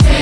Name.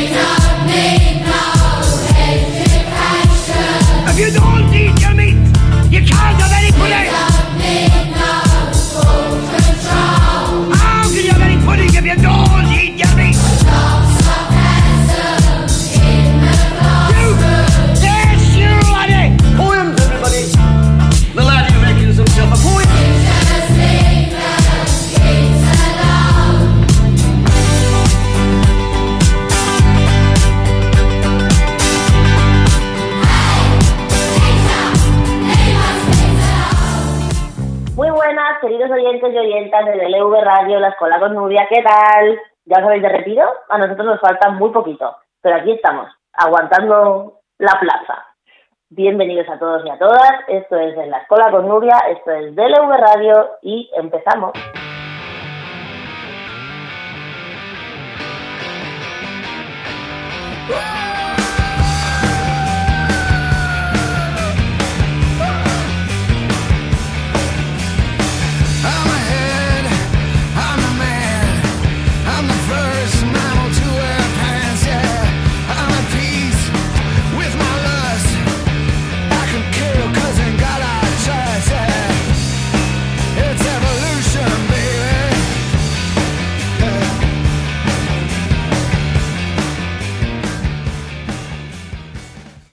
La Escuela con Nubia, ¿qué tal? ¿Ya os habéis derretido? A nosotros nos falta muy poquito, pero aquí estamos, aguantando la plaza. Bienvenidos a todos y a todas, esto es en La Escuela con Nubia, esto es DLV Radio y empezamos.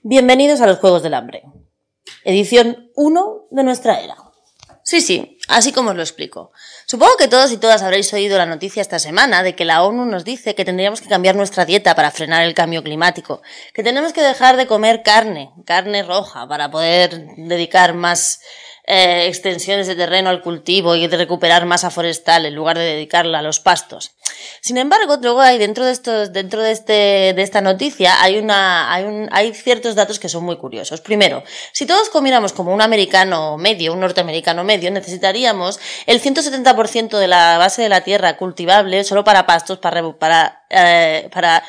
Bienvenidos a los Juegos del Hambre. Edición 1 de nuestra era. Sí, sí, así como os lo explico. Supongo que todos y todas habréis oído la noticia esta semana de que la ONU nos dice que tendríamos que cambiar nuestra dieta para frenar el cambio climático, que tenemos que dejar de comer carne, carne roja, para poder dedicar más eh, extensiones de terreno al cultivo y de recuperar masa forestal en lugar de dedicarla a los pastos. Sin embargo, luego hay dentro de estos, dentro de este, de esta noticia hay una, hay un, hay ciertos datos que son muy curiosos. Primero, si todos comiéramos como un americano medio, un norteamericano medio, necesitaríamos el 170% de la base de la tierra cultivable solo para pastos, para, para, eh, para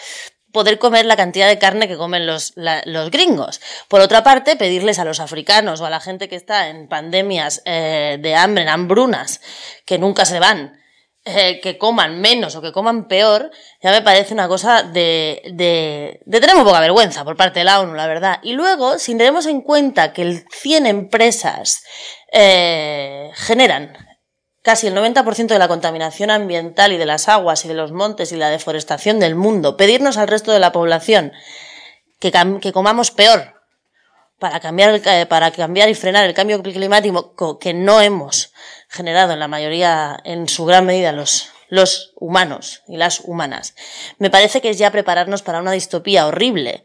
poder comer la cantidad de carne que comen los, los gringos. Por otra parte, pedirles a los africanos o a la gente que está en pandemias eh, de hambre, en hambrunas, que nunca se van, eh, que coman menos o que coman peor, ya me parece una cosa de, de, de tener muy poca vergüenza por parte de la ONU, la verdad. Y luego, si tenemos en cuenta que el 100 empresas eh, generan casi el 90% de la contaminación ambiental y de las aguas y de los montes y la deforestación del mundo, pedirnos al resto de la población que, comamos peor para cambiar, para cambiar y frenar el cambio climático que no hemos generado en la mayoría, en su gran medida, los, los humanos y las humanas. Me parece que es ya prepararnos para una distopía horrible,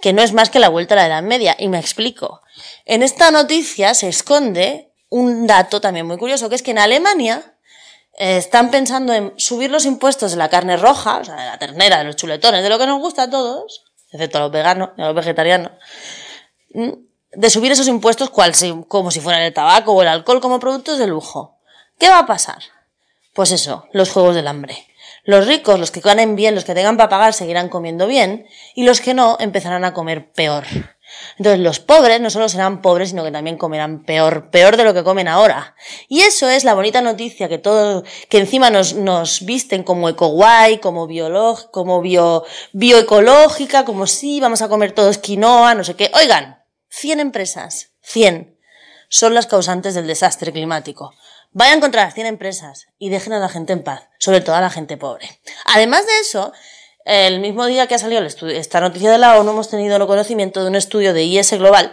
que no es más que la vuelta a la Edad Media. Y me explico. En esta noticia se esconde un dato también muy curioso, que es que en Alemania eh, están pensando en subir los impuestos de la carne roja, o sea, de la ternera, de los chuletones, de lo que nos gusta a todos, excepto a los veganos y a los vegetarianos, mm, de subir esos impuestos cual si- como si fueran el tabaco o el alcohol como productos de lujo. ¿Qué va a pasar? Pues eso, los juegos del hambre. Los ricos, los que ganen bien, los que tengan para pagar, seguirán comiendo bien, y los que no empezarán a comer peor. Entonces los pobres no solo serán pobres, sino que también comerán peor, peor de lo que comen ahora. Y eso es la bonita noticia que todo, que encima nos, nos visten como ecoguay, como biolog, como bio, bioecológica, como sí, vamos a comer todos quinoa, no sé qué. Oigan, 100 empresas, 100, son las causantes del desastre climático. Vayan contra las 100 empresas y dejen a la gente en paz, sobre todo a la gente pobre. Además de eso, el mismo día que ha salido esta noticia de la ONU, hemos tenido conocimiento de un estudio de IS Global,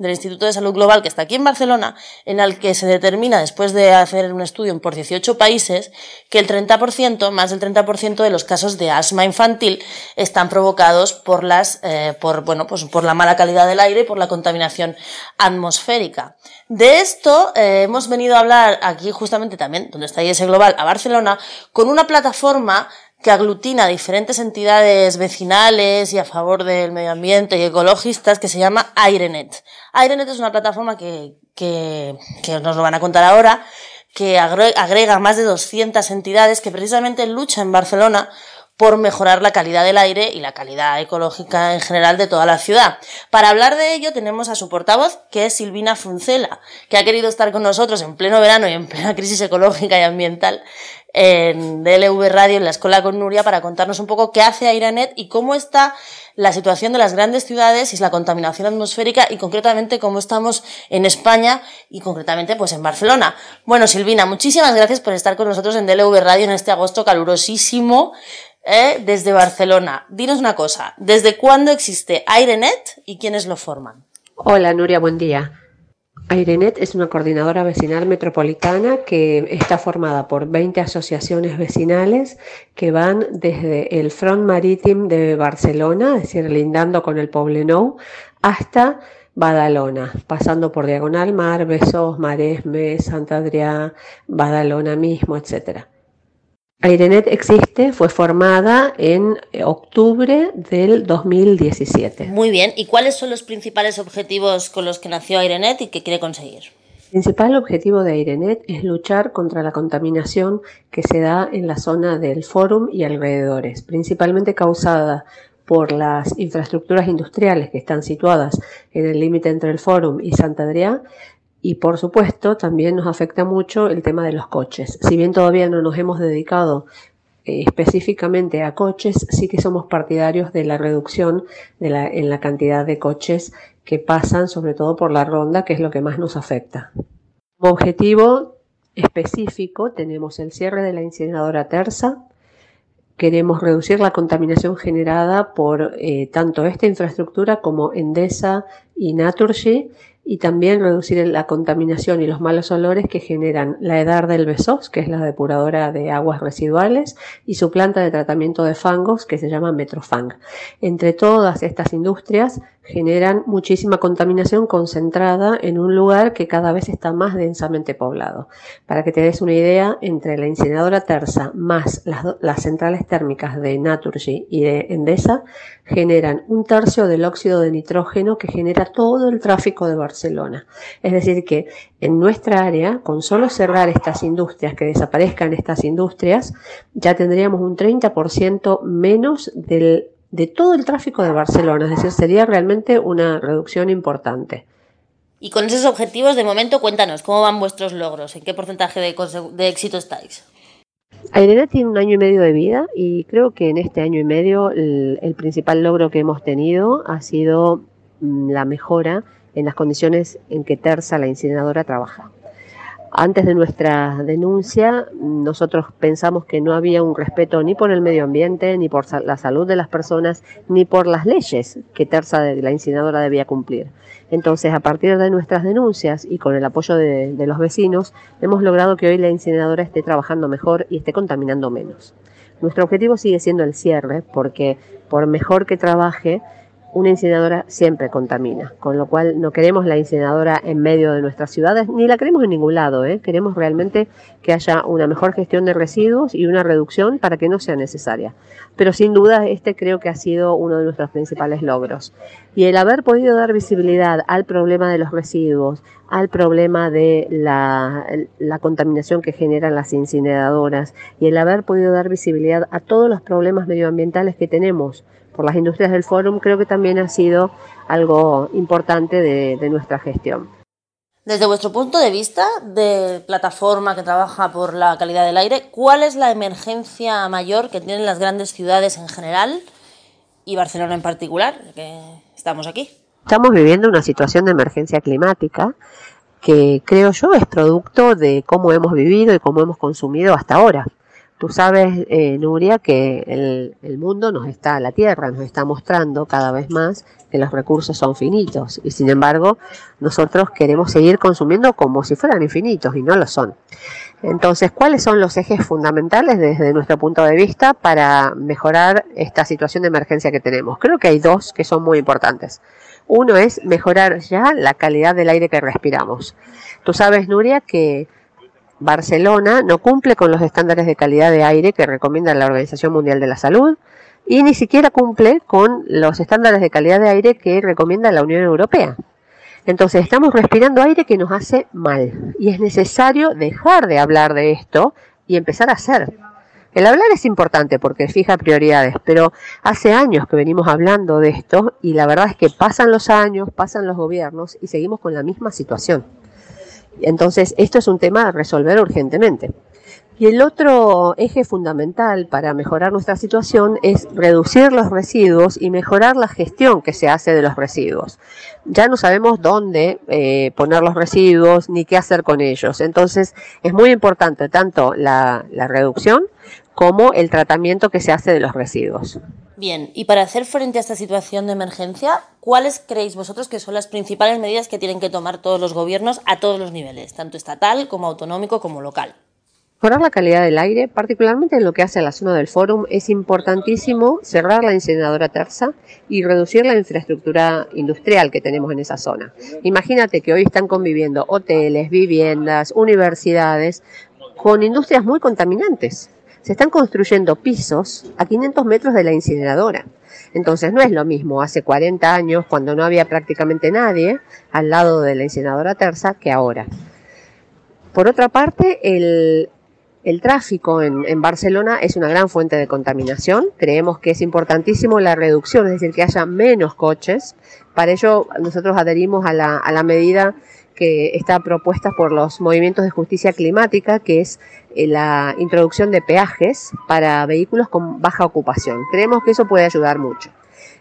del Instituto de Salud Global, que está aquí en Barcelona, en el que se determina, después de hacer un estudio por 18 países, que el 30%, más del 30% de los casos de asma infantil están provocados por las, eh, por, bueno, pues por la mala calidad del aire y por la contaminación atmosférica. De esto eh, hemos venido a hablar aquí justamente también, donde está IS Global, a Barcelona, con una plataforma que aglutina diferentes entidades vecinales y a favor del medio ambiente y ecologistas que se llama AireNet. AireNet es una plataforma que, que, que nos lo van a contar ahora, que agre- agrega más de 200 entidades que precisamente luchan en Barcelona por mejorar la calidad del aire y la calidad ecológica en general de toda la ciudad. Para hablar de ello tenemos a su portavoz, que es Silvina Fruncela, que ha querido estar con nosotros en pleno verano y en plena crisis ecológica y ambiental en DLV Radio, en la Escuela con Nuria, para contarnos un poco qué hace Airenet y cómo está la situación de las grandes ciudades y la contaminación atmosférica y concretamente cómo estamos en España y concretamente pues en Barcelona. Bueno, Silvina, muchísimas gracias por estar con nosotros en DLV Radio en este agosto calurosísimo. ¿eh? desde Barcelona. Dinos una cosa, ¿desde cuándo existe Airenet y quiénes lo forman? Hola Nuria, buen día. Airenet es una coordinadora vecinal metropolitana que está formada por 20 asociaciones vecinales que van desde el Front Marítim de Barcelona, es decir, lindando con el Poblenou, hasta Badalona, pasando por Diagonal Mar, Besos, Maresme, Santa Adrià, Badalona mismo, etcétera. Airenet existe, fue formada en octubre del 2017. Muy bien, ¿y cuáles son los principales objetivos con los que nació Airenet y qué quiere conseguir? El principal objetivo de Airenet es luchar contra la contaminación que se da en la zona del Fórum y alrededores, principalmente causada por las infraestructuras industriales que están situadas en el límite entre el Fórum y Santa Adrià y por supuesto, también nos afecta mucho el tema de los coches. Si bien todavía no nos hemos dedicado eh, específicamente a coches, sí que somos partidarios de la reducción en la cantidad de coches que pasan, sobre todo por la ronda, que es lo que más nos afecta. Como objetivo específico tenemos el cierre de la incineradora Terza, queremos reducir la contaminación generada por eh, tanto esta infraestructura como Endesa y Naturgy y también reducir la contaminación y los malos olores que generan la Edar del Besos, que es la depuradora de aguas residuales, y su planta de tratamiento de fangos, que se llama Metrofang. Entre todas estas industrias generan muchísima contaminación concentrada en un lugar que cada vez está más densamente poblado. Para que te des una idea, entre la incineradora Terza más las, las centrales térmicas de Naturgy y de Endesa generan un tercio del óxido de nitrógeno que genera todo el tráfico de Barcelona. Es decir, que en nuestra área, con solo cerrar estas industrias, que desaparezcan estas industrias, ya tendríamos un 30% menos del de todo el tráfico de Barcelona, es decir, sería realmente una reducción importante. Y con esos objetivos, de momento, cuéntanos, ¿cómo van vuestros logros? ¿En qué porcentaje de, de éxito estáis? Airena tiene un año y medio de vida y creo que en este año y medio el, el principal logro que hemos tenido ha sido mm, la mejora en las condiciones en que Terza, la incineradora, trabaja. Antes de nuestra denuncia, nosotros pensamos que no había un respeto ni por el medio ambiente, ni por la salud de las personas, ni por las leyes que Terza la incineradora debía cumplir. Entonces, a partir de nuestras denuncias y con el apoyo de, de los vecinos, hemos logrado que hoy la incineradora esté trabajando mejor y esté contaminando menos. Nuestro objetivo sigue siendo el cierre, porque por mejor que trabaje, una incineradora siempre contamina, con lo cual no queremos la incineradora en medio de nuestras ciudades, ni la queremos en ningún lado, ¿eh? queremos realmente que haya una mejor gestión de residuos y una reducción para que no sea necesaria. Pero sin duda este creo que ha sido uno de nuestros principales logros. Y el haber podido dar visibilidad al problema de los residuos, al problema de la, la contaminación que generan las incineradoras y el haber podido dar visibilidad a todos los problemas medioambientales que tenemos, por las industrias del fórum, creo que también ha sido algo importante de, de nuestra gestión. Desde vuestro punto de vista de plataforma que trabaja por la calidad del aire, ¿cuál es la emergencia mayor que tienen las grandes ciudades en general y Barcelona en particular, que estamos aquí? Estamos viviendo una situación de emergencia climática que creo yo es producto de cómo hemos vivido y cómo hemos consumido hasta ahora. Tú sabes, eh, Nuria, que el, el, mundo nos está, la Tierra nos está mostrando cada vez más que los recursos son finitos y sin embargo nosotros queremos seguir consumiendo como si fueran infinitos y no lo son. Entonces, ¿cuáles son los ejes fundamentales desde nuestro punto de vista para mejorar esta situación de emergencia que tenemos? Creo que hay dos que son muy importantes. Uno es mejorar ya la calidad del aire que respiramos. Tú sabes, Nuria, que Barcelona no cumple con los estándares de calidad de aire que recomienda la Organización Mundial de la Salud y ni siquiera cumple con los estándares de calidad de aire que recomienda la Unión Europea. Entonces estamos respirando aire que nos hace mal y es necesario dejar de hablar de esto y empezar a hacer. El hablar es importante porque fija prioridades, pero hace años que venimos hablando de esto y la verdad es que pasan los años, pasan los gobiernos y seguimos con la misma situación. Entonces, esto es un tema a resolver urgentemente. Y el otro eje fundamental para mejorar nuestra situación es reducir los residuos y mejorar la gestión que se hace de los residuos. Ya no sabemos dónde eh, poner los residuos ni qué hacer con ellos. Entonces es muy importante tanto la, la reducción como el tratamiento que se hace de los residuos. Bien, y para hacer frente a esta situación de emergencia, ¿cuáles creéis vosotros que son las principales medidas que tienen que tomar todos los gobiernos a todos los niveles, tanto estatal como autonómico como local? Mejorar la calidad del aire, particularmente en lo que hace a la zona del fórum, es importantísimo cerrar la incineradora terza y reducir la infraestructura industrial que tenemos en esa zona. Imagínate que hoy están conviviendo hoteles, viviendas, universidades con industrias muy contaminantes. Se están construyendo pisos a 500 metros de la incineradora. Entonces no es lo mismo hace 40 años, cuando no había prácticamente nadie al lado de la incineradora terza, que ahora. Por otra parte, el, el tráfico en, en, Barcelona es una gran fuente de contaminación. Creemos que es importantísimo la reducción, es decir, que haya menos coches. Para ello, nosotros adherimos a la, a la medida que está propuesta por los movimientos de justicia climática, que es eh, la introducción de peajes para vehículos con baja ocupación. Creemos que eso puede ayudar mucho.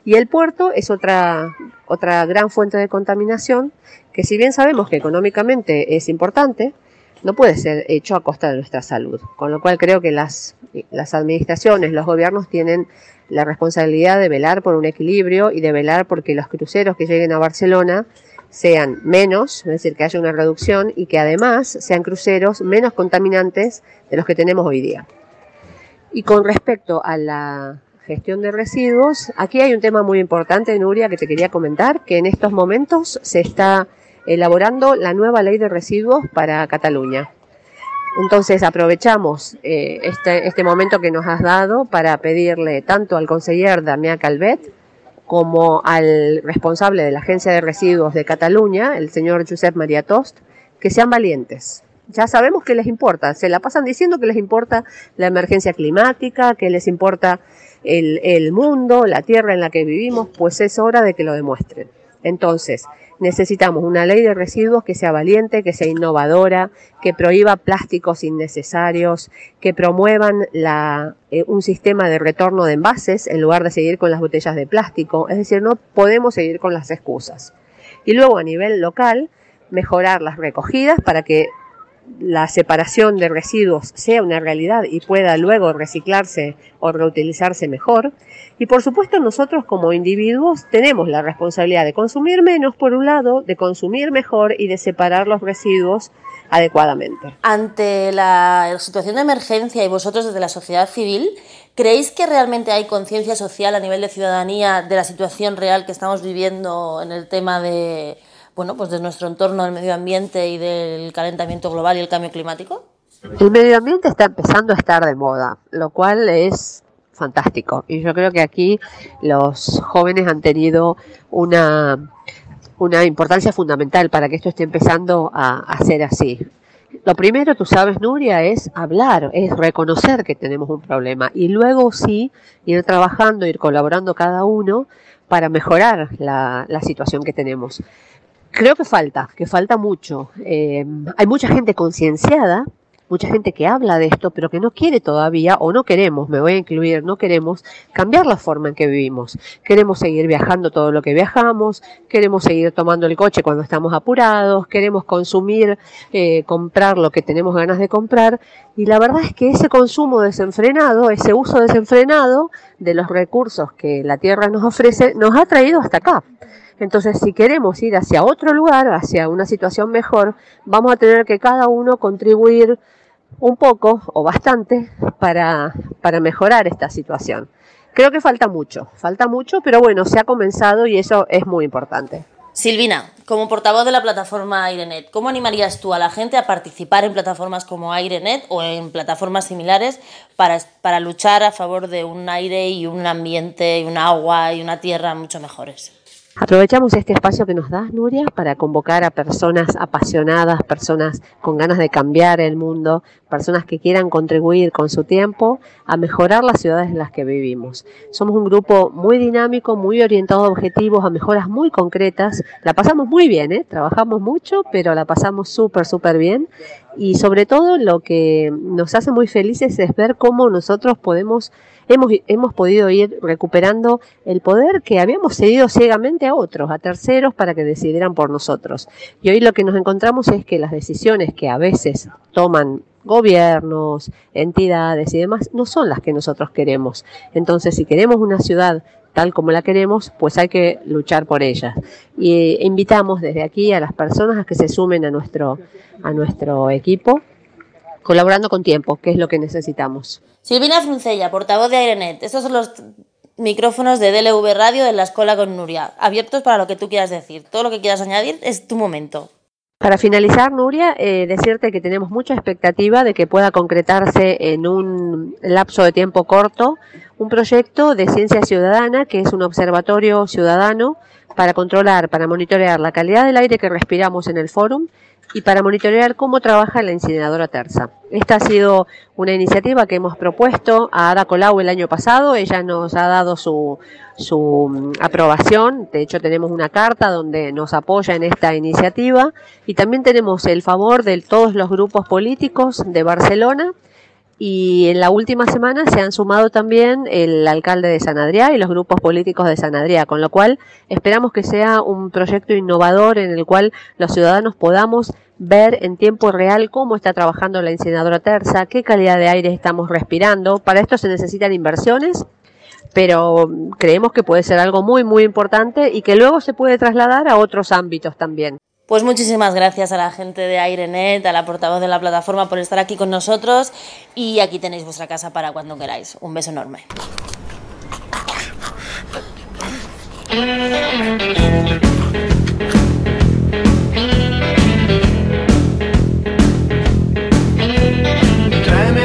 Y el puerto es otra, otra gran fuente de contaminación, que si bien sabemos que económicamente es importante, no puede ser hecho a costa de nuestra salud. Con lo cual creo que las, las administraciones, los gobiernos tienen la responsabilidad de velar por un equilibrio y de velar porque los cruceros que lleguen a Barcelona sean menos, es decir, que haya una reducción y que además sean cruceros menos contaminantes de los que tenemos hoy día. Y con respecto a la gestión de residuos, aquí hay un tema muy importante, Nuria, que te quería comentar, que en estos momentos se está elaborando la nueva ley de residuos para Cataluña. Entonces aprovechamos eh, este, este, momento que nos has dado para pedirle tanto al conseller Damián Calvet como al responsable de la Agencia de Residuos de Cataluña, el señor Josep María Tost, que sean valientes. Ya sabemos que les importa, se la pasan diciendo que les importa la emergencia climática, que les importa el, el mundo, la tierra en la que vivimos, pues es hora de que lo demuestren. Entonces, necesitamos una ley de residuos que sea valiente, que sea innovadora, que prohíba plásticos innecesarios, que promuevan la, eh, un sistema de retorno de envases en lugar de seguir con las botellas de plástico. Es decir, no podemos seguir con las excusas. Y luego a nivel local, mejorar las recogidas para que la separación de residuos sea una realidad y pueda luego reciclarse o reutilizarse mejor. Y por supuesto nosotros como individuos tenemos la responsabilidad de consumir menos por un lado, de consumir mejor y de separar los residuos adecuadamente. Ante la situación de emergencia y vosotros desde la sociedad civil, ¿creéis que realmente hay conciencia social a nivel de ciudadanía de la situación real que estamos viviendo en el tema de bueno, pues de nuestro entorno, del medio ambiente y del calentamiento global y el cambio climático? El medio ambiente está empezando a estar de moda, lo cual es fantástico. Y yo creo que aquí los jóvenes han tenido una, una importancia fundamental para que esto esté empezando a, ser así. Lo primero, tú sabes, Nuria, es hablar, es reconocer que tenemos un problema y luego sí ir trabajando, ir colaborando cada uno para mejorar la situación que tenemos. Creo que falta, que falta mucho. Eh, hay mucha gente concienciada, mucha gente que habla de esto, pero que no quiere todavía, o no queremos, me voy a incluir, no queremos cambiar la forma en que vivimos. Queremos seguir viajando todo lo que viajamos, queremos seguir tomando el coche cuando estamos apurados, queremos consumir, eh, comprar lo que tenemos ganas de comprar, y la verdad es que ese consumo desenfrenado, ese uso desenfrenado de los recursos que la Tierra nos ofrece, nos ha traído hasta acá. Entonces, si queremos ir hacia otro lugar, hacia una situación mejor, vamos a tener que cada uno contribuir un poco o bastante para, para mejorar esta situación. Creo que falta mucho, falta mucho, pero bueno, se ha comenzado y eso es muy importante. Silvina, como portavoz de la plataforma AireNet, ¿cómo animarías tú a la gente a participar en plataformas como AireNet o en plataformas similares para, para luchar a favor de un aire y un ambiente y un agua y una tierra mucho mejores? Aprovechamos este espacio que nos das, Nuria, para convocar a personas apasionadas, personas con ganas de cambiar el mundo, personas que quieran contribuir con su tiempo a mejorar las ciudades en las que vivimos. Somos un grupo muy dinámico, muy orientado a objetivos, a mejoras muy concretas. La pasamos muy bien, ¿eh? trabajamos mucho, pero la pasamos súper, súper bien. Y sobre todo lo que nos hace muy felices es ver cómo nosotros podemos hemos, hemos podido ir recuperando el poder que habíamos cedido ciegamente a otros, a terceros, para que decidieran por nosotros. Y hoy lo que nos encontramos es que las decisiones que a veces toman gobiernos, entidades y demás, no son las que nosotros queremos. Entonces, si queremos una ciudad tal como la queremos, pues hay que luchar por ella. Y invitamos desde aquí a las personas a que se sumen a nuestro, a nuestro equipo, colaborando con tiempo, que es lo que necesitamos. Silvina Fruncella, portavoz de Airenet. Estos son los micrófonos de DLV Radio de la Escuela con Nuria, abiertos para lo que tú quieras decir. Todo lo que quieras añadir es tu momento. Para finalizar, Nuria, eh, decirte que tenemos mucha expectativa de que pueda concretarse en un lapso de tiempo corto un proyecto de ciencia ciudadana, que es un observatorio ciudadano para controlar, para monitorear la calidad del aire que respiramos en el fórum y para monitorear cómo trabaja la incineradora Terza. Esta ha sido una iniciativa que hemos propuesto a Ada Colau el año pasado. Ella nos ha dado su, su mm, aprobación. De hecho, tenemos una carta donde nos apoya en esta iniciativa. Y también tenemos el favor de todos los grupos políticos de Barcelona y en la última semana se han sumado también el alcalde de San Adrià y los grupos políticos de San Adrià, con lo cual esperamos que sea un proyecto innovador en el cual los ciudadanos podamos ver en tiempo real cómo está trabajando la incineradora terza, qué calidad de aire estamos respirando. Para esto se necesitan inversiones, pero creemos que puede ser algo muy, muy importante y que luego se puede trasladar a otros ámbitos también. Pues muchísimas gracias a la gente de AireNet, a la portavoz de la plataforma por estar aquí con nosotros y aquí tenéis vuestra casa para cuando queráis. Un beso enorme.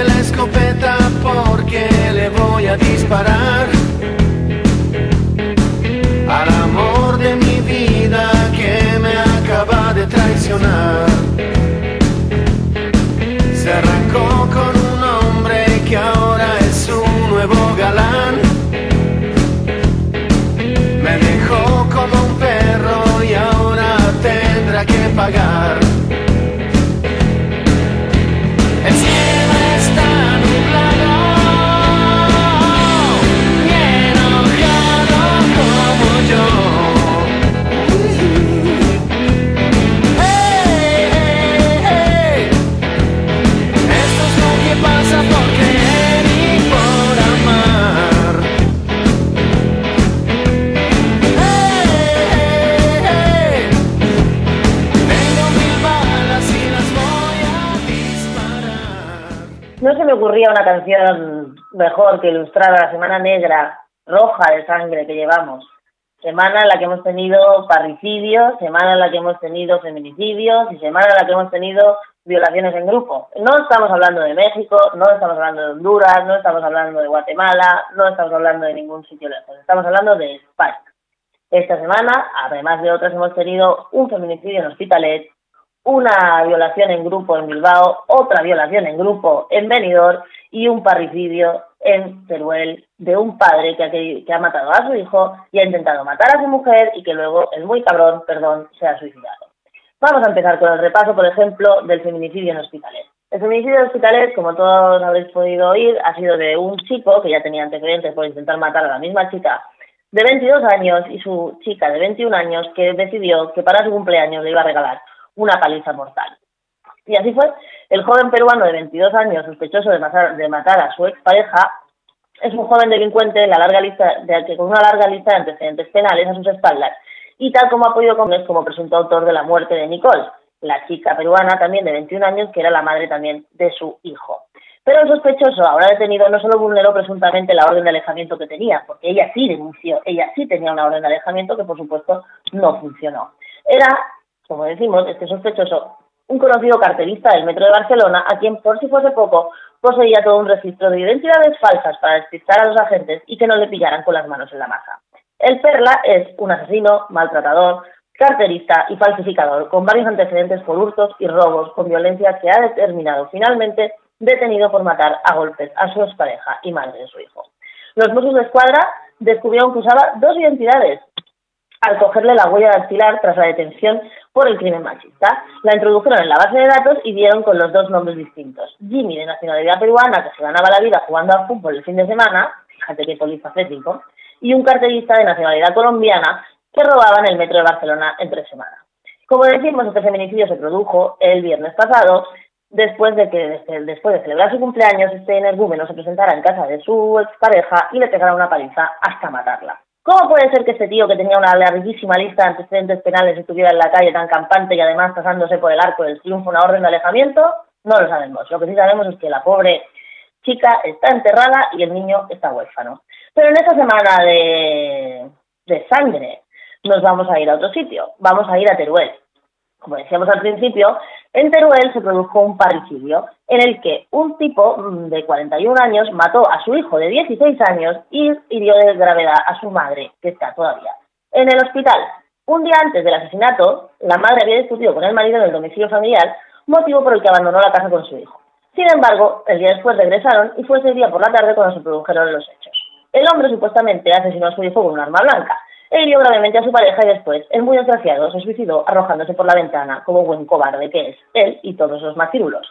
La escopeta porque le voy a disparar nuevo galán. Me dejó como un perro y ahora tendrá que pagar. Ocurría una canción mejor que ilustrara la semana negra, roja de sangre que llevamos. Semana en la que hemos tenido parricidios, semana en la que hemos tenido feminicidios y semana en la que hemos tenido violaciones en grupo. No estamos hablando de México, no estamos hablando de Honduras, no estamos hablando de Guatemala, no estamos hablando de ningún sitio lejos. Estamos hablando de España. Esta semana, además de otras, hemos tenido un feminicidio en Hospitalet, una violación en grupo en Bilbao, otra violación en grupo en Benidorm y un parricidio en Teruel de un padre que ha, que ha matado a su hijo y ha intentado matar a su mujer y que luego el muy cabrón, perdón, se ha suicidado. Vamos a empezar con el repaso, por ejemplo, del feminicidio en Hospitalet. El feminicidio en Hospitalet, como todos habréis podido oír, ha sido de un chico que ya tenía antecedentes por intentar matar a la misma chica de 22 años y su chica de 21 años que decidió que para su cumpleaños le iba a regalar una paliza mortal. Y así fue. El joven peruano de 22 años, sospechoso de matar, de matar a su expareja, es un joven delincuente la larga lista de, que con una larga lista de antecedentes penales a sus espaldas y tal como ha podido conocer como presunto autor de la muerte de Nicole, la chica peruana también de 21 años que era la madre también de su hijo. Pero el sospechoso, ahora detenido, no solo vulneró presuntamente la orden de alejamiento que tenía, porque ella sí denunció, ella sí tenía una orden de alejamiento que por supuesto no funcionó. Era, como decimos, este sospechoso un conocido cartelista del Metro de Barcelona, a quien, por si fuese poco, poseía todo un registro de identidades falsas para despistar a los agentes y que no le pillaran con las manos en la masa. El Perla es un asesino, maltratador, carterista y falsificador, con varios antecedentes por hurtos y robos con violencia que ha determinado finalmente detenido por matar a golpes a su expareja y madre de su hijo. Los Mossos de Escuadra descubrieron que usaba dos identidades al cogerle la huella dactilar tras la detención por el crimen machista. La introdujeron en la base de datos y dieron con los dos nombres distintos. Jimmy, de nacionalidad peruana, que se ganaba la vida jugando al fútbol el fin de semana, fíjate qué polifacético, y un carterista de nacionalidad colombiana que robaba en el metro de Barcelona en tres semanas. Como decimos, este feminicidio se produjo el viernes pasado, después de que después de celebrar su cumpleaños, este energúmeno se presentara en casa de su expareja y le pegara una paliza hasta matarla. ¿Cómo puede ser que este tío que tenía una larguísima lista de antecedentes penales estuviera en la calle tan campante y además pasándose por el arco del triunfo una orden de alejamiento? No lo sabemos. Lo que sí sabemos es que la pobre chica está enterrada y el niño está huérfano. Pero en esta semana de, de sangre nos vamos a ir a otro sitio. Vamos a ir a Teruel. Como decíamos al principio, en Teruel se produjo un parricidio en el que un tipo mm, de 41 años mató a su hijo de 16 años y hirió de gravedad a su madre, que está todavía en el hospital. Un día antes del asesinato, la madre había discutido con el marido en el domicilio familiar, motivo por el que abandonó la casa con su hijo. Sin embargo, el día después regresaron y fue ese día por la tarde cuando se produjeron los hechos. El hombre supuestamente asesinó a su hijo con un arma blanca, hirió gravemente a su pareja y después, el muy desgraciado, se suicidó arrojándose por la ventana como buen cobarde que es él y todos los macirulos.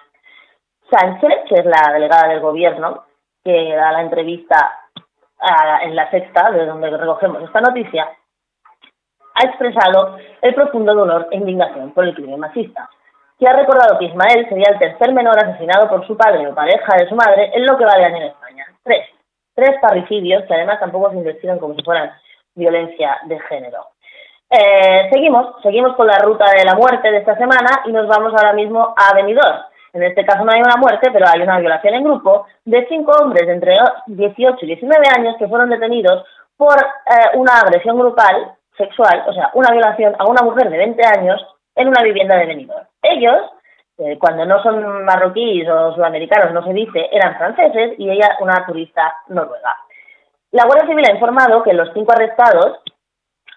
Sánchez, que es la delegada del gobierno, que da la entrevista en la sexta, de donde recogemos esta noticia, ha expresado el profundo dolor e indignación por el crimen machista, que ha recordado que Ismael sería el tercer menor asesinado por su padre o pareja de su madre en lo que va de año en España. Tres. Tres parricidios que además tampoco se investigan como si fueran violencia de género. Eh, seguimos, seguimos con la ruta de la muerte de esta semana y nos vamos ahora mismo a Benidorm. En este caso no hay una muerte, pero hay una violación en grupo de cinco hombres de entre 18 y 19 años que fueron detenidos por eh, una agresión grupal sexual, o sea, una violación a una mujer de 20 años en una vivienda de Benidorm. Ellos, eh, cuando no son marroquíes o sudamericanos, no se dice, eran franceses y ella una turista noruega. La Guardia Civil ha informado que los cinco arrestados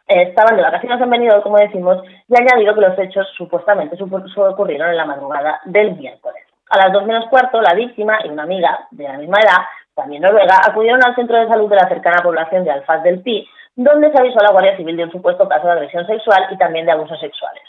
eh, estaban de vacaciones en Benidorm, como decimos, y ha añadido que los hechos supuestamente ocurrieron en la madrugada del miércoles. A las dos menos cuarto, la víctima y una amiga de la misma edad, también noruega, acudieron al centro de salud de la cercana población de Alfaz del Pi, donde se avisó a la Guardia Civil de un supuesto caso de agresión sexual y también de abusos sexuales.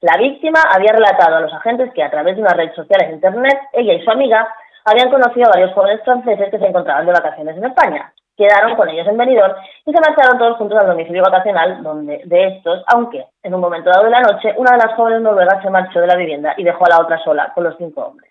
La víctima había relatado a los agentes que a través de una red social en Internet, ella y su amiga habían conocido a varios jóvenes franceses que se encontraban de vacaciones en España quedaron con ellos en Benidorm y se marcharon todos juntos al domicilio vacacional donde de estos, aunque en un momento dado de la noche, una de las jóvenes noruegas se marchó de la vivienda y dejó a la otra sola con los cinco hombres.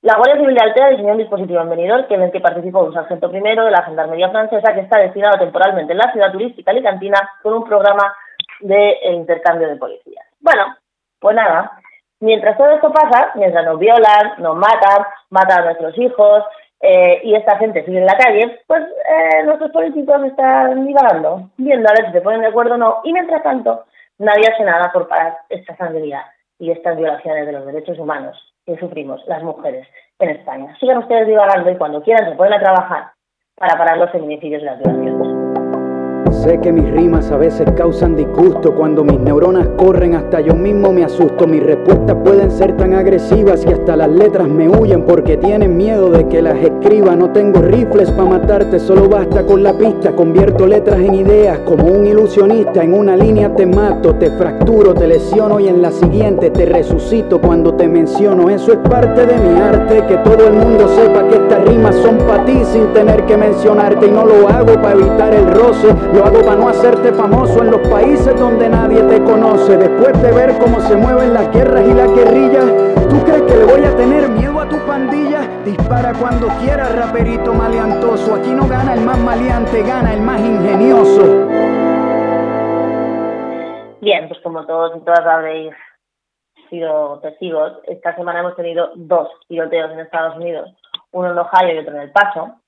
La Guardia Civil de Altea diseñó un dispositivo en Benidorm en el que participó un sargento primero de la Gendarmería francesa que está destinado temporalmente en la ciudad turística alicantina con un programa de intercambio de policías. Bueno, pues nada, mientras todo esto pasa, mientras nos violan, nos matan, matan a nuestros hijos, eh, y esta gente sigue en la calle, pues eh, nuestros políticos están divagando, viendo a ver si se ponen de acuerdo o no, y mientras tanto nadie hace nada por parar esta sangría y estas violaciones de los derechos humanos que sufrimos las mujeres en España. Sigan ustedes divagando y cuando quieran se pueden a trabajar para parar los feminicidios y las violaciones. Sé que mis rimas a veces causan disgusto Cuando mis neuronas corren hasta yo mismo me asusto. Mis respuestas pueden ser tan agresivas y hasta las letras me huyen Porque tienen miedo de que las escriba. No tengo rifles para matarte, solo basta con la pista. Convierto letras en ideas como un ilusionista. En una línea te mato, te fracturo, te lesiono Y en la siguiente te resucito. Cuando te menciono Eso es parte de mi arte, que todo el mundo sepa que estas rimas son para ti Sin tener que mencionarte. Y no lo hago para evitar el roce para no hacerte famoso en los países donde nadie te conoce. Después de ver cómo se mueven las guerras y las guerrillas, ¿tú crees que le voy a tener miedo a tu pandilla? Dispara cuando quieras, raperito maleantoso. Aquí no gana el más maleante, gana el más ingenioso. Bien, pues como todos y todas habréis sido testigos, esta semana hemos tenido dos tiroteos en Estados Unidos, uno en Ohio y otro en El Paso,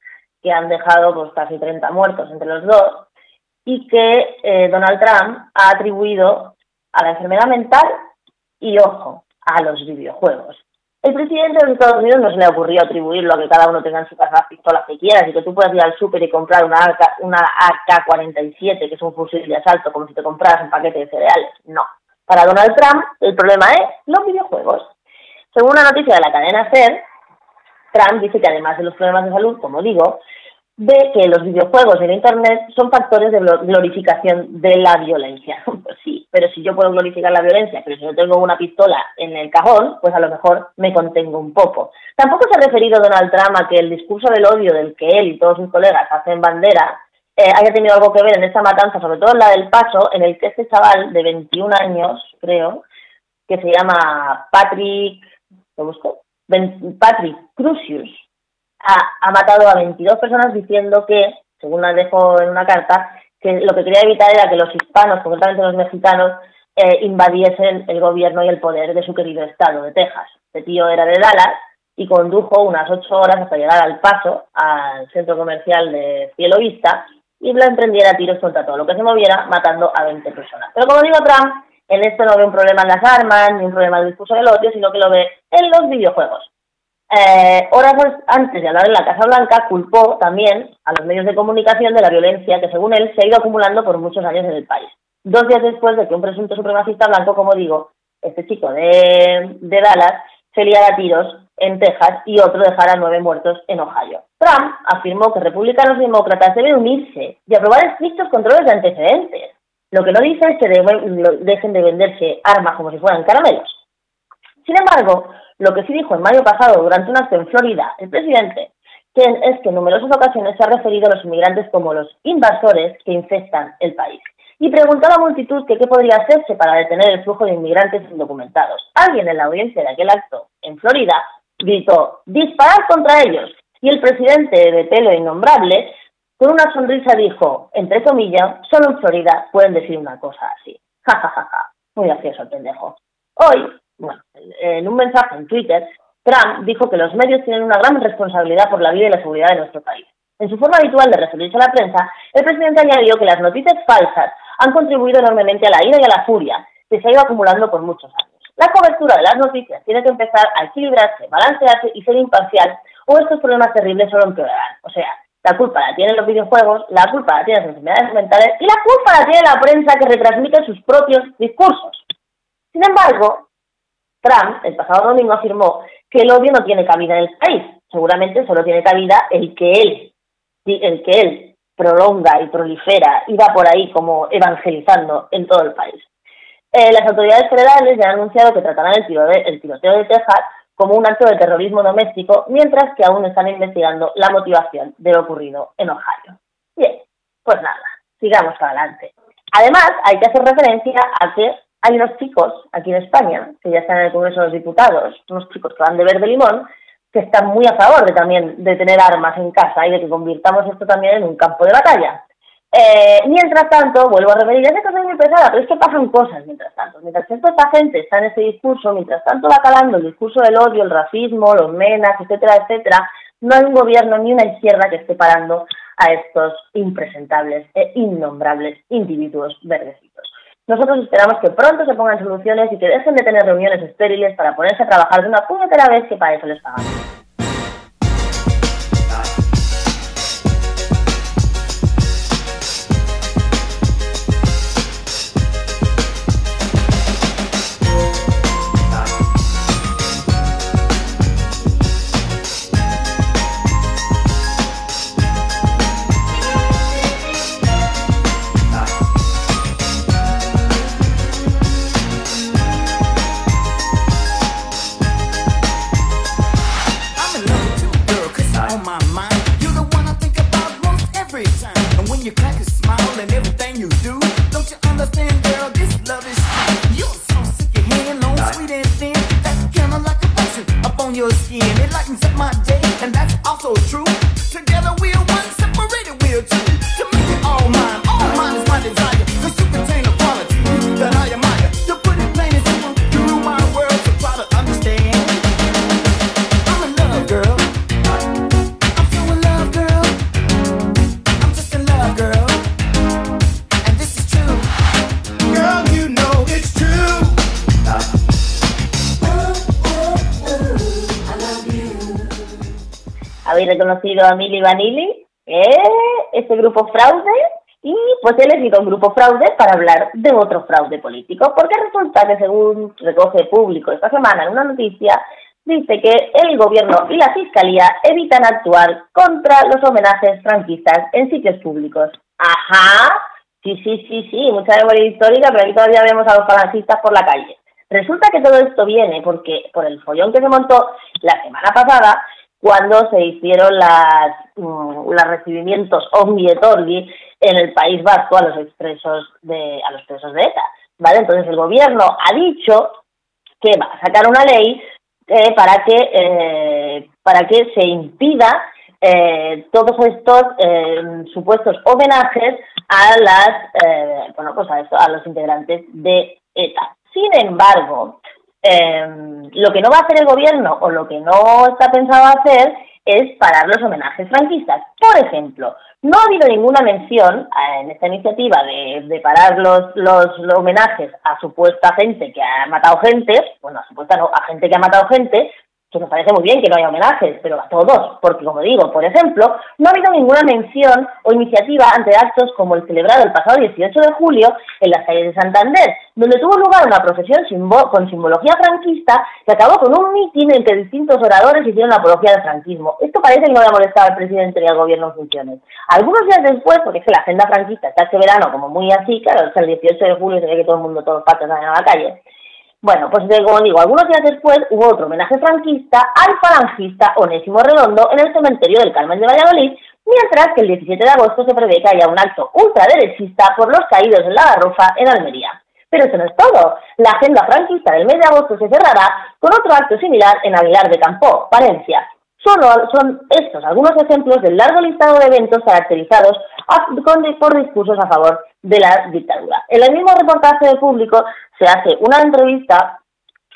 que han dejado pues, casi 30 muertos entre los dos y que eh, Donald Trump ha atribuido a la enfermedad mental y, ojo, a los videojuegos. El presidente de los Estados Unidos no se le ocurrió atribuirlo a que cada uno tenga en su casa las pistolas que quieras y que tú puedas ir al súper y comprar una, AK, una AK-47, que es un fusil de asalto, como si te compraras un paquete de cereales. No. Para Donald Trump, el problema es los videojuegos. Según una noticia de la cadena SER, Trump dice que además de los problemas de salud, como digo, ve que los videojuegos el Internet son factores de glorificación de la violencia. Pues sí, pero si yo puedo glorificar la violencia, pero si no tengo una pistola en el cajón, pues a lo mejor me contengo un poco. Tampoco se ha referido Donald Trump a que el discurso del odio del que él y todos sus colegas hacen bandera eh, haya tenido algo que ver en esta matanza, sobre todo en la del Paso, en el que este chaval de 21 años, creo, que se llama Patrick, ¿lo busco? Patrick Crucius, ha, matado a 22 personas diciendo que, según la dejó en una carta, que lo que quería evitar era que los hispanos, concretamente los mexicanos, eh, invadiesen el gobierno y el poder de su querido estado de Texas. Este tío era de Dallas y condujo unas ocho horas hasta llegar al paso, al centro comercial de Cielo Vista, y la emprendiera tiros contra todo lo que se moviera, matando a 20 personas. Pero como digo Trump, en esto no ve un problema en las armas, ni un problema en el discurso del odio, sino que lo ve en los videojuegos. Eh, horas antes de hablar en la Casa Blanca, culpó también a los medios de comunicación de la violencia que, según él, se ha ido acumulando por muchos años en el país. Dos días después de que un presunto supremacista blanco, como digo, este chico de, Dallas, se liara a tiros en Texas y otro dejara nueve muertos en Ohio. Trump afirmó que republicanos y demócratas deben unirse y aprobar estrictos controles de antecedentes. Lo que no dice es que dejen de venderse armas como si fueran caramelos. Sin embargo, lo que sí dijo en mayo pasado durante un acto en Florida el presidente es que en numerosas ocasiones se ha referido a los inmigrantes como los invasores que infestan el país. Y preguntó a la multitud que qué podría hacerse para detener el flujo de inmigrantes indocumentados. Alguien en la audiencia de aquel acto en Florida gritó, disparad contra ellos. Y el presidente de pelo innombrable, con una sonrisa dijo, entre comillas, solo en Florida pueden decir una cosa así. Ja, ja, ja, ja. Muy gracioso el pendejo. Hoy, bueno, en un mensaje en Twitter, Trump dijo que los medios tienen una gran responsabilidad por la vida y la seguridad de nuestro país. En su forma habitual de referirse a la prensa, el presidente añadió que las noticias falsas han contribuido enormemente a la ira y a la furia que se ha ido acumulando por muchos años. La cobertura de las noticias tiene que empezar a equilibrarse, balancearse y ser imparcial, o estos problemas terribles solo empeorarán. O sea, la culpa la tienen los videojuegos, la culpa la tienen las enfermedades mentales y la culpa la tiene la prensa que retransmite sus propios discursos. Sin embargo, Trump el pasado domingo afirmó que el odio no tiene cabida en el país. Seguramente solo tiene cabida el que él, el que él prolonga y prolifera y va por ahí como evangelizando en todo el país. Eh, las autoridades federales ya han anunciado que tratarán el, el tiroteo de Texas como un acto de terrorismo doméstico, mientras que aún están investigando la motivación de lo ocurrido en Ohio. Bien, pues nada, sigamos adelante. Además, hay que hacer referencia a que hay unos chicos aquí en España, que ya están en el Congreso de los Diputados, unos chicos que van de verde limón, que están muy a favor de también de tener armas en casa y de que convirtamos esto también en un campo de batalla. Eh, mientras tanto, vuelvo a repetir, ya sé que soy muy pesada, pero es que pasan cosas mientras tanto. Mientras esta gente está en ese discurso, mientras tanto va calando el discurso del odio, el racismo, los menas, etcétera, etcétera, no hay un gobierno ni una izquierda que esté parando a estos impresentables e innombrables individuos verdecitos. Nosotros esperamos que pronto se pongan soluciones y que dejen de tener reuniones estériles para ponerse a trabajar de una puñetera vez que para eso les pagamos. Reconocido a Mili Vanilli, ¿eh? este grupo fraude, y pues he elegido un grupo fraude para hablar de otro fraude político, porque resulta que según recoge público esta semana en una noticia, dice que el gobierno y la fiscalía evitan actuar contra los homenajes franquistas en sitios públicos. Ajá, sí, sí, sí, sí, mucha memoria histórica, pero aquí todavía vemos a los falangistas por la calle. Resulta que todo esto viene porque por el follón que se montó la semana pasada cuando se hicieron las, mm, los recibimientos omni et orbi en el País Vasco a los expresos de a los presos de ETA, ¿vale? Entonces el gobierno ha dicho que va a sacar una ley eh, para que eh, para que se impida eh, todos estos supuestos homenajes a las bueno pues a, esto, a los integrantes de ETA. Sin embargo, eh, lo que no va a hacer el gobierno o lo que no está pensado hacer es parar los homenajes franquistas. Por ejemplo, no ha habido ninguna mención eh, en esta iniciativa de, de parar los, los, los homenajes a supuesta gente que ha matado gente, bueno, a supuesta no, a gente que ha matado gente, que nos parece muy bien que no haya homenajes, pero a todos, porque como digo, por ejemplo, no ha habido ninguna mención o iniciativa ante actos como el celebrado el pasado 18 de julio en las calles de Santander, donde tuvo lugar una procesión con simbología franquista que acabó con un mitin en que distintos oradores hicieron la apología del franquismo. Esto parece que no le ha molestado al presidente ni al gobierno en funciones. Algunos días después, porque es que la agenda franquista está este verano como muy así, claro, sea, el 18 de julio se ve que todo el mundo, todos los patos salen a la calle, bueno, pues como digo, algunos días después hubo otro homenaje franquista al falangista Onésimo Redondo en el cementerio del Carmen de Valladolid, mientras que el 17 de agosto se prevé que haya un acto ultraderechista por los caídos en la Garrofa en Almería. Pero eso no es todo. La agenda franquista del mes de agosto se cerrará con otro acto similar en Aguilar de Campo, Valencia. Solo son estos algunos ejemplos del largo listado de eventos caracterizados por discursos a favor de la dictadura. En el mismo reportaje de público se hace una entrevista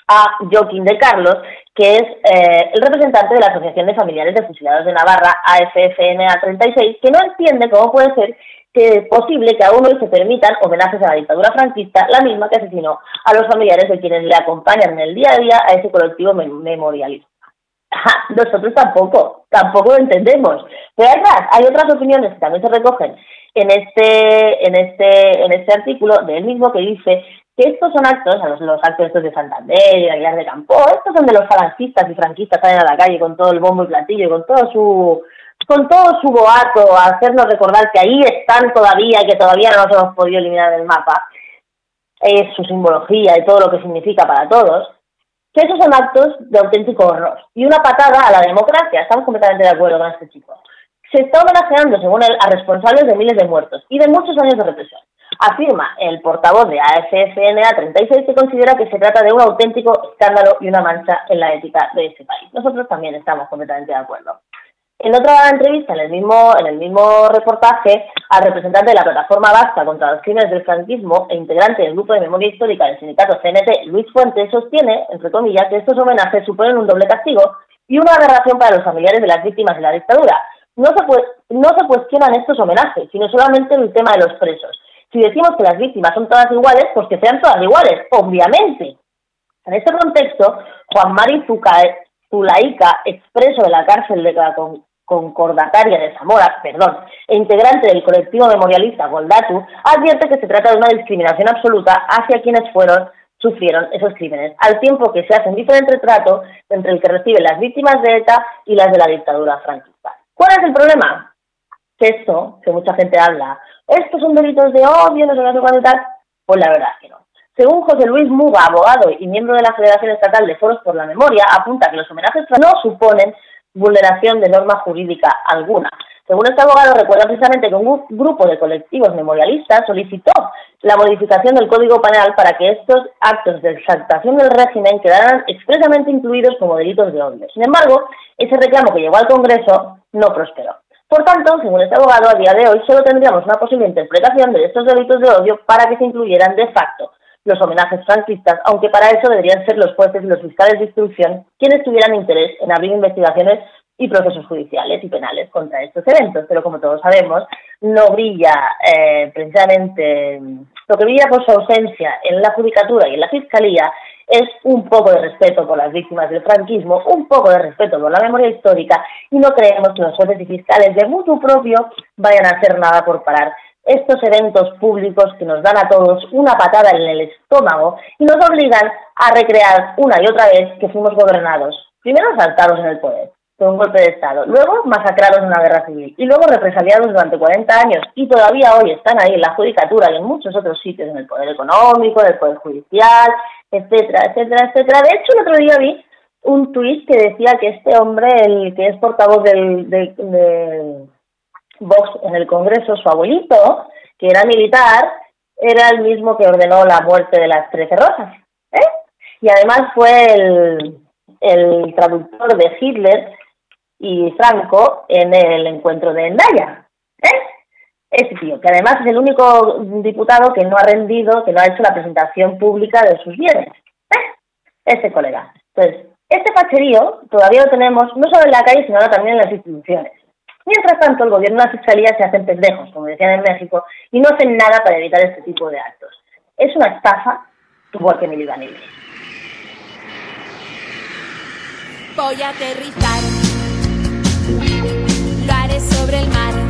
a Joaquín de Carlos, que es eh, el representante de la Asociación de Familiares de Fusilados de Navarra, AFFNA 36, que no entiende cómo puede ser que es posible que aún hoy se permitan homenajes a la dictadura franquista, la misma que asesinó a los familiares de quienes le acompañan en el día a día a ese colectivo memorialista. Nosotros tampoco, tampoco lo entendemos. Pero además, hay otras opiniones que también se recogen en este, en este, en este artículo de él mismo que dice que estos son actos, los, los actos estos de Santander y de Aguilar de Campo, estos son de los falangistas y franquistas salen a la calle con todo el bombo y platillo, con todo su con todo su boato, a hacernos recordar que ahí están todavía y que todavía no nos hemos podido eliminar del mapa, es su simbología y todo lo que significa para todos, que esos son actos de auténtico horror y una patada a la democracia. Estamos completamente de acuerdo con este chico. Se está homenajeando, según él, a responsables de miles de muertos y de muchos años de represión. Afirma el portavoz de AFFNA 36 que considera que se trata de un auténtico escándalo y una mancha en la ética de ese país. Nosotros también estamos completamente de acuerdo. En otra entrevista, en el mismo, en el mismo reportaje, al representante de la Plataforma Vasca contra los Crímenes del Franquismo e integrante del Grupo de Memoria Histórica del sindicato CNT, Luis Fuentes, sostiene, entre comillas, que estos homenajes suponen un doble castigo y una aberración para los familiares de las víctimas de la dictadura. No se, no se cuestionan estos homenajes, sino solamente el tema de los presos. Si decimos que las víctimas son todas iguales, pues que sean todas iguales, obviamente. En este contexto, Juan Mari Zulaika, expreso de la cárcel de la concordataria de Zamora, perdón, e integrante del colectivo memorialista Goldatu, advierte que se trata de una discriminación absoluta hacia quienes fueron sufrieron esos crímenes, al tiempo que se hace un diferente trato entre el que reciben las víctimas de ETA y las de la dictadura franquista. ¿Cuál es el problema? Que esto, que mucha gente habla, estos son delitos de odio, no sé qué tal, pues la verdad que no. Según José Luis Muga, abogado y miembro de la Federación Estatal de Foros por la Memoria, apunta que los homenajes no suponen vulneración de norma jurídica alguna. Según este abogado, recuerda precisamente que un grupo de colectivos memorialistas solicitó la modificación del Código Penal para que estos actos de exaltación del régimen quedaran expresamente incluidos como delitos de odio. Sin embargo, ese reclamo que llegó al Congreso no prosperó. Por tanto, según este abogado, a día de hoy solo tendríamos una posible interpretación de estos delitos de odio para que se incluyeran de facto los homenajes franquistas, aunque para eso deberían ser los jueces y los fiscales de instrucción quienes tuvieran interés en abrir investigaciones y procesos judiciales y penales contra estos eventos. Pero como todos sabemos, no brilla eh, precisamente, lo que brilla por su ausencia en la judicatura y en la fiscalía es un poco de respeto por las víctimas del franquismo, un poco de respeto por la memoria histórica y no creemos que los jueces y fiscales de mutuo propio vayan a hacer nada por parar estos eventos públicos que nos dan a todos una patada en el estómago y nos obligan a recrear una y otra vez que fuimos gobernados, primero asaltados en el poder, por un golpe de Estado, luego masacrados en una guerra civil y luego represaliados durante 40 años y todavía hoy están ahí en la judicatura y en muchos otros sitios, en el poder económico, en el poder judicial, etcétera, etcétera, etcétera. De hecho, el otro día vi un tuit que decía que este hombre, el que es portavoz del, del Vox en el Congreso, su abuelito, que era militar, era el mismo que ordenó la muerte de las Trece Rosas. ¿eh? Y además fue el, el traductor de Hitler y Franco en el encuentro de Endaya. ¿eh? Ese tío, que además es el único diputado que no ha rendido, que no ha hecho la presentación pública de sus bienes. ¿eh? Ese colega. Entonces, este facherío todavía lo tenemos no solo en la calle, sino también en las instituciones. Mientras tanto, el gobierno y la fiscalía se hacen pendejos, como decían en México, y no hacen nada para evitar este tipo de actos. Es una estafa igual que mi libanés. Voy a aterrizar, lo haré sobre el mar.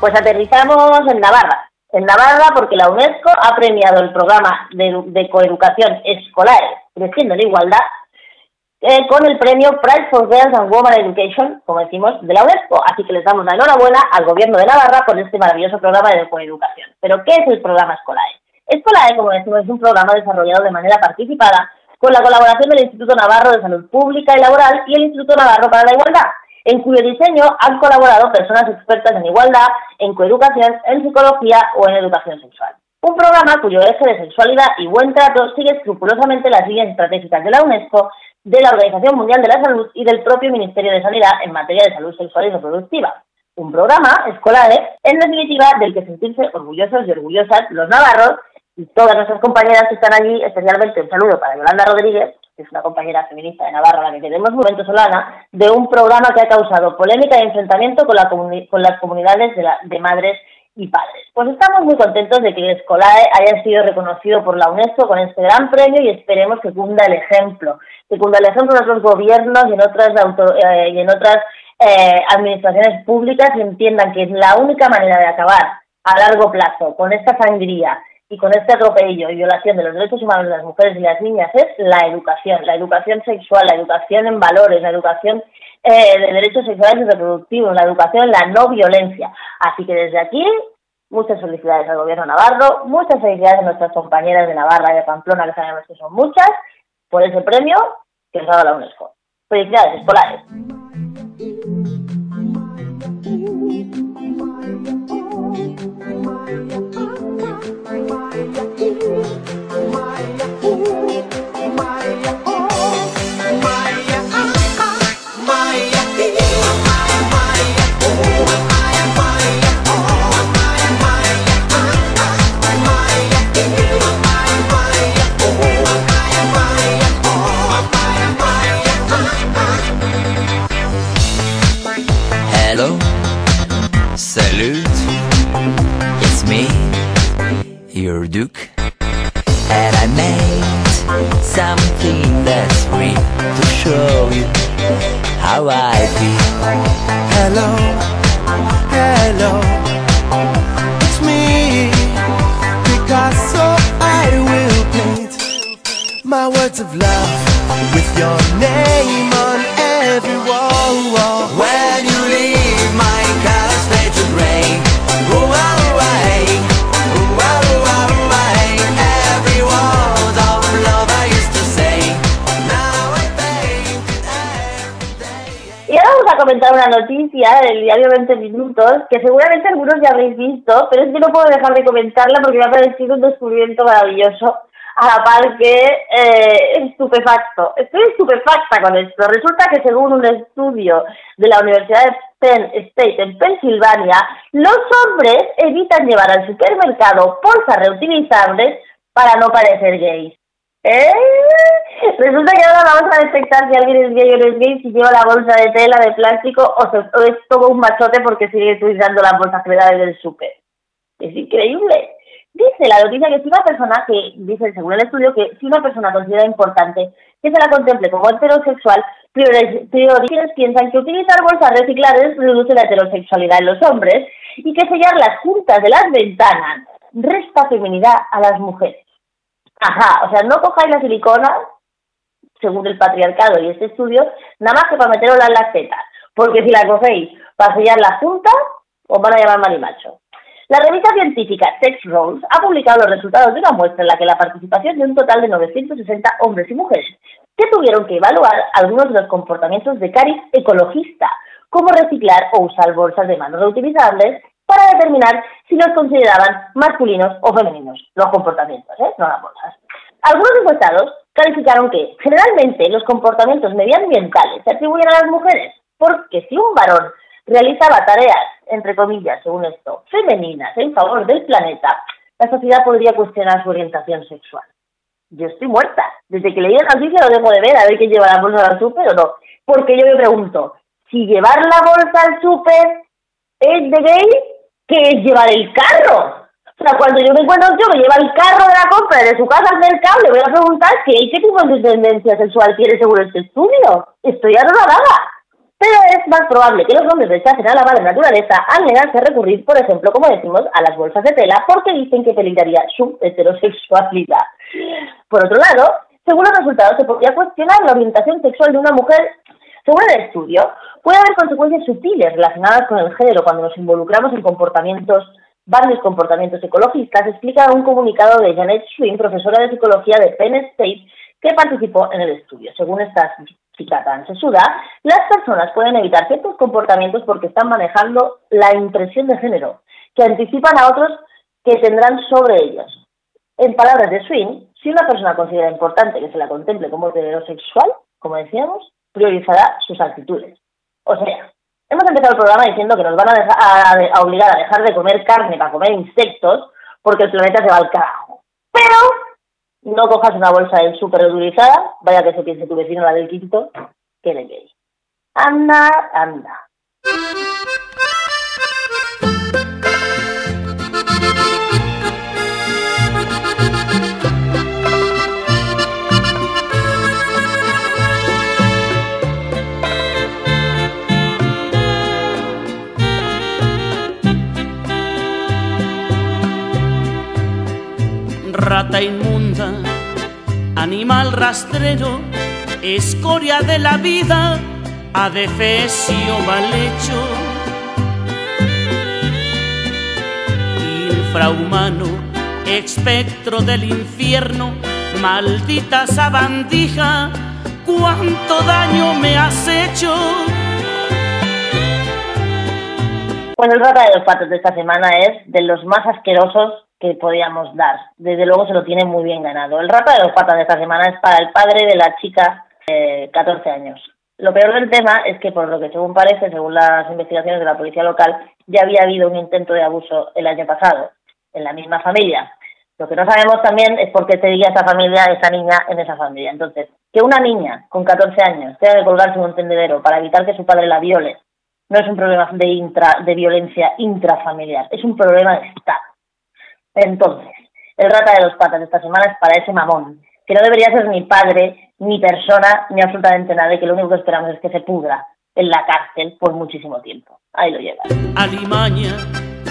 Pues aterrizamos en Navarra. En Navarra porque la UNESCO ha premiado el programa de, edu- de coeducación escolar Creciendo en Igualdad eh, con el premio Prize for Girls and Women Education, como decimos, de la UNESCO. Así que les damos la enhorabuena al gobierno de Navarra por este maravilloso programa de coeducación. Pero, ¿qué es el programa Escolae? Escolae, como decimos, es un programa desarrollado de manera participada con la colaboración del Instituto Navarro de Salud Pública y Laboral y el Instituto Navarro para la Igualdad, en cuyo diseño han colaborado personas expertas en igualdad, en coeducación, en psicología o en educación sexual. Un programa cuyo eje de sexualidad y buen trato sigue escrupulosamente las líneas estratégicas de la UNESCO, de la Organización Mundial de la Salud y del propio Ministerio de Sanidad en materia de salud sexual y reproductiva. Un programa escolar, en definitiva, del que sentirse orgullosos y orgullosas los navarros y todas nuestras compañeras que están allí, especialmente un saludo para Yolanda Rodríguez, que es una compañera feminista de Navarra, la que queremos momento solana, de un programa que ha causado polémica y enfrentamiento con, las comunidades de, madres y padres. Pues estamos muy contentos de que Escolae haya sido reconocido por la UNESCO con este gran premio y esperemos que cunda el ejemplo, que cunda el ejemplo en otros gobiernos y en otras, auto- eh, y en otras eh, administraciones públicas y entiendan que es la única manera de acabar a largo plazo con esta sangría y con este atropello y violación de los derechos humanos de las mujeres y las niñas es la educación, la educación sexual, la educación en valores, la educación eh, de derechos sexuales y reproductivos, la educación en la no violencia. Así que desde aquí, muchas felicidades al gobierno navarro, muchas felicidades a nuestras compañeras de Navarra y de Pamplona, que sabemos que son muchas, por ese premio que nos ha dado la UNESCO. Felicidades, escolares. Duke. And I made something that's free to show you how I feel. Hello, hello, it's me, Picasso. I will paint my words of love with your name on every wall. Comentar una noticia del diario 20 Minutos que seguramente algunos ya habréis visto, pero es que no puedo dejar de comentarla porque me ha parecido un descubrimiento maravilloso a la par que eh, estupefacto. Estoy estupefacta con esto. Resulta que según un estudio de la Universidad de Penn State en Pensilvania, los hombres evitan llevar al supermercado bolsas reutilizables para no parecer gays. ¿Eh? Resulta que ahora vamos a detectar si alguien es gay o no es gay si lleva la bolsa de tela, de plástico o, se- es todo un machote porque sigue utilizando las bolsas que le da desde el súper. Es increíble. Dice la noticia que si una persona, que dice según el estudio, que si una persona considera importante que se la contemple como heterosexual, priori- prioridades piensan que utilizar bolsas reciclables reduce la heterosexualidad en los hombres y que sellar las juntas de las ventanas resta feminidad a las mujeres. Ajá, o sea, no cojáis la silicona, según el patriarcado y este estudio, nada más que para meterosla en las tetas. Porque si la cogéis para sellar la junta, os van a llamar marimacho. La revista científica Sex Roles ha publicado los resultados de una muestra en la que la participación de un total de 960 hombres y mujeres que tuvieron que evaluar algunos de los comportamientos de cariz ecologista, como reciclar o usar bolsas de mano reutilizables para determinar si los consideraban masculinos o femeninos, los comportamientos, ¿eh? no las bolsas. Algunos encuestados calificaron que generalmente los comportamientos medioambientales se atribuyen a las mujeres, porque si un varón realizaba tareas, entre comillas, según esto, femeninas en favor del planeta, la sociedad podría cuestionar su orientación sexual. Yo estoy muerta. Desde que leí la noticia lo dejo de ver, a ver quién lleva la bolsa al súper o no. Porque yo me pregunto, si llevar la bolsa al súper es de gay, ¿qué es llevar el carro? O sea, cuando yo me encuentro un tío que lleva el carro de la compra de su casa al mercado, le voy a preguntar qué, qué tipo de tendencia sexual tiene según este estudio. Estoy anonadada. Pero es más probable que los hombres rechacen a la madre naturaleza al negarse a recurrir, por ejemplo, como decimos, a las bolsas de tela porque dicen que peligraría su heterosexualidad. Por otro lado, según los resultados, se podría cuestionar la orientación sexual de una mujer. Según el estudio, puede haber consecuencias sutiles relacionadas con el género cuando nos involucramos en comportamientos, varios comportamientos ecologistas, explica un comunicado de Janet Swin, profesora de psicología de Penn State, que participó en el estudio. Según esta chica tan sesuda, las personas pueden evitar ciertos comportamientos porque están manejando la impresión de género, que anticipan a otros que tendrán sobre ellos. En palabras de Swin, si una persona considera importante que se la contemple como heterosexual, como decíamos, priorizará sus actitudes. O sea, hemos empezado el programa diciendo que nos van a, obligar a dejar de comer carne para comer insectos porque el planeta se va al carajo. Pero no cojas una bolsa del súper vaya que se piense tu vecino la del quinto, que eres gay. Anda, anda. Rata inmunda, animal rastrero, escoria de la vida, adefesio mal hecho, infrahumano, espectro del infierno, maldita sabandija, cuánto daño me has hecho. Bueno, el rata de los patos de esta semana es de los más asquerosos que podíamos dar. Desde luego se lo tiene muy bien ganado. El rata de los patos de esta semana es para el padre de la chica de 14 años. Lo peor del tema es que, por lo que según parece, según las investigaciones de la policía local, ya había habido un intento de abuso el año pasado en la misma familia. Lo que no sabemos también es por qué seguía esa familia, esa niña en esa familia. Entonces, que una niña con 14 años tenga que colgarse en un tendedero para evitar que su padre la viole no es un problema de, intra, de violencia intrafamiliar, es un problema de Estado. Entonces, el rata de los patas esta semana es para ese mamón, que no debería ser ni padre, ni persona, ni absolutamente nada, y que lo único que esperamos es que se pudra en la cárcel por muchísimo tiempo. Ahí lo llevas. alimaña,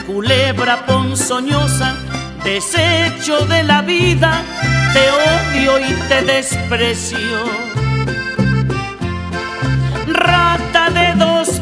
culebra ponzoñosa, desecho de la vida, te odio y te desprecio. Rata de dos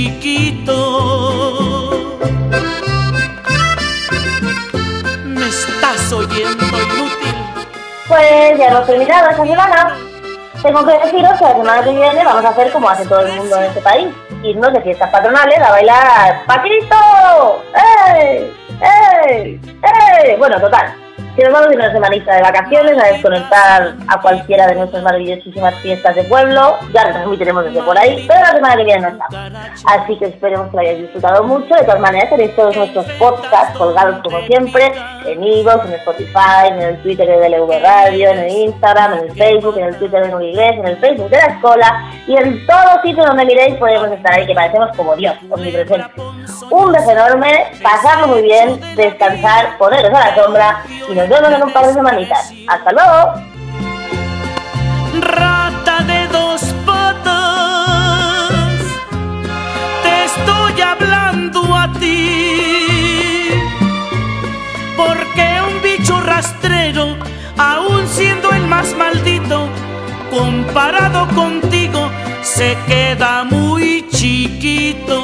chiquito. Me estás oyendo inútil. Pues ya hemos terminado esta semana. Tengo que deciros que la semana que viene vamos a hacer como hace todo el mundo en este país. Irnos de fiestas patronales a bailar ¡Paquito! ¡Ey! ¡Ey! ¡Ey! Bueno, total. Vamos a ir una semanita de vacaciones a desconectar a cualquiera de nuestras maravillosísimas fiestas de pueblo. Ya retransmitiremos desde por ahí, pero la semana que viene no estamos. Así que esperemos que lo hayáis disfrutado mucho. De todas maneras, tenéis todos nuestros podcasts colgados como siempre en Evox, en Spotify, en el Twitter de DLV Radio, en el Instagram, en el Facebook, en el Twitter de Nurigues, en el Facebook de la escuela y en todos sitios donde miréis podemos estar ahí, que parecemos como Dios, omnipresente. Un beso enorme, pasarlo muy bien, descansar, poneros a la sombra y nos vemos en un par de semanitas. ¡Hasta luego! Rata de dos patas, te estoy hablando a ti. Porque un bicho rastrero, aún siendo el más maldito, comparado contigo, se queda muy chiquito.